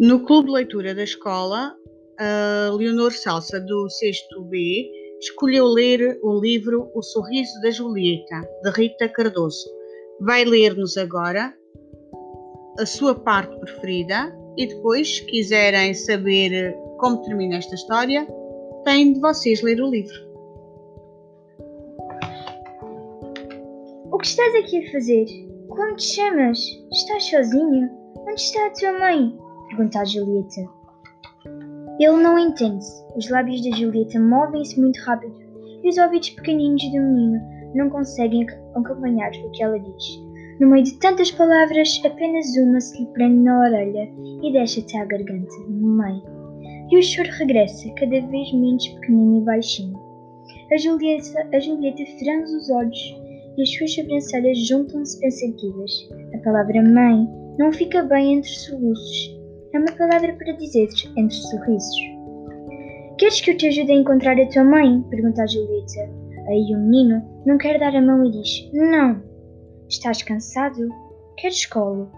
No clube de leitura da escola, a Leonor Salsa, do 6 B, escolheu ler o livro O Sorriso da Julieta, de Rita Cardoso. Vai ler-nos agora a sua parte preferida e depois, se quiserem saber como termina esta história, têm de vocês ler o livro. O que estás aqui a fazer? Como te chamas? Estás sozinho? Onde está a tua mãe? Pergunta a Julieta. Ele não entende-se. Os lábios da Julieta movem-se muito rápido e os ouvidos pequeninos do menino não conseguem acompanhar o que ela diz. No meio de tantas palavras, apenas uma se lhe prende na orelha e deixa até à garganta, meio. E o choro regressa, cada vez menos pequenino e baixinho. A Julieta, a Julieta franze os olhos e as suas sobrancelhas juntam-se pensativas. A palavra mãe não fica bem entre soluços é uma palavra para dizer entre sorrisos. Queres que eu te ajude a encontrar a tua mãe? pergunta a Julieta. Aí o menino não quer dar a mão e diz: Não. Estás cansado? Queres colo?